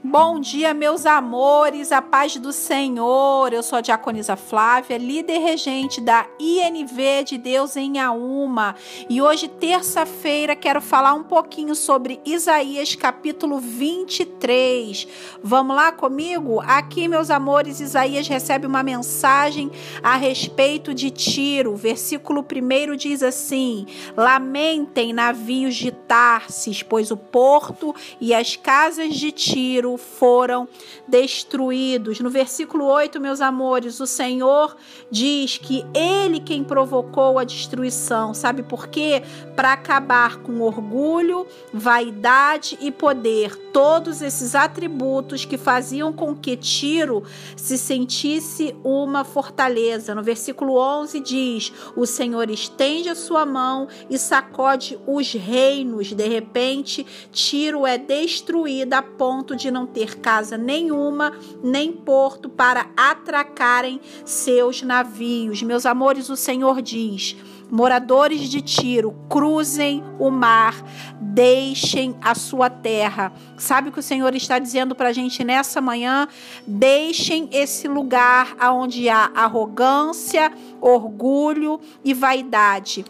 Bom dia, meus amores, a paz do Senhor. Eu sou a Diaconisa Flávia, líder regente da INV de Deus em Auma. E hoje, terça-feira, quero falar um pouquinho sobre Isaías capítulo 23. Vamos lá comigo? Aqui, meus amores, Isaías recebe uma mensagem a respeito de Tiro. Versículo 1 diz assim: Lamentem navios de Tarsis, pois o porto e as casas de Tiro foram destruídos. No versículo 8, meus amores, o Senhor diz que ele quem provocou a destruição. Sabe por quê? Para acabar com orgulho, vaidade e poder. Todos esses atributos que faziam com que Tiro se sentisse uma fortaleza. No versículo 11 diz: O Senhor estende a sua mão e sacode os reinos. De repente, Tiro é destruída a ponto de não não ter casa nenhuma, nem porto para atracarem seus navios. Meus amores, o Senhor diz: moradores de Tiro, cruzem o mar, deixem a sua terra. Sabe o que o Senhor está dizendo para a gente nessa manhã? Deixem esse lugar onde há arrogância, orgulho e vaidade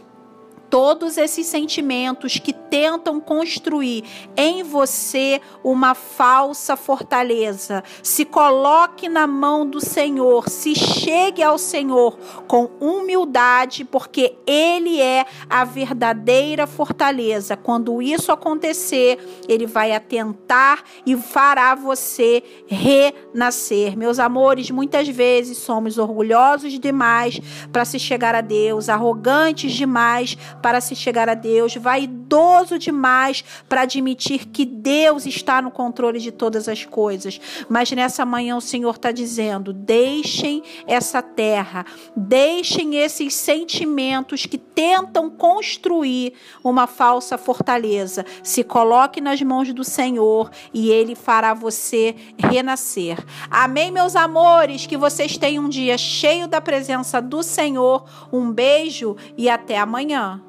todos esses sentimentos que tentam construir em você uma falsa fortaleza. Se coloque na mão do Senhor, se chegue ao Senhor com humildade, porque Ele é a verdadeira fortaleza. Quando isso acontecer, Ele vai atentar e fará você renascer. Meus amores, muitas vezes somos orgulhosos demais para se chegar a Deus, arrogantes demais para se chegar a Deus, vaidoso demais para admitir que Deus está no controle de todas as coisas. Mas nessa manhã o Senhor está dizendo: deixem essa terra, deixem esses sentimentos que tentam construir uma falsa fortaleza. Se coloque nas mãos do Senhor e Ele fará você renascer. Amém, meus amores? Que vocês tenham um dia cheio da presença do Senhor. Um beijo e até amanhã.